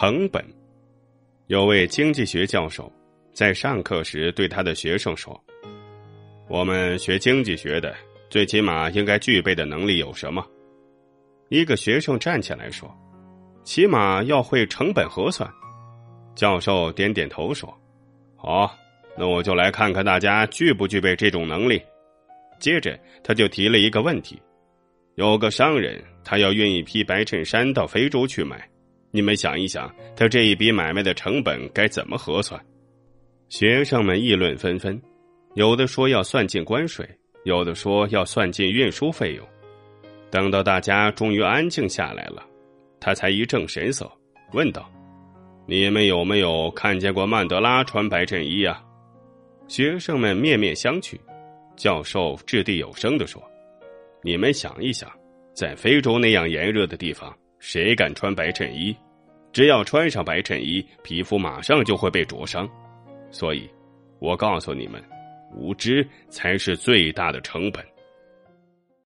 成本。有位经济学教授在上课时对他的学生说：“我们学经济学的，最起码应该具备的能力有什么？”一个学生站起来说：“起码要会成本核算。”教授点点头说：“好，那我就来看看大家具不具备这种能力。”接着，他就提了一个问题：有个商人，他要运一批白衬衫到非洲去买。你们想一想，他这一笔买卖的成本该怎么核算？学生们议论纷纷，有的说要算进关税，有的说要算进运输费用。等到大家终于安静下来了，他才一正神色，问道：“你们有没有看见过曼德拉穿白衬衣啊？”学生们面面相觑。教授掷地有声地说：“你们想一想，在非洲那样炎热的地方。”谁敢穿白衬衣？只要穿上白衬衣，皮肤马上就会被灼伤。所以，我告诉你们，无知才是最大的成本。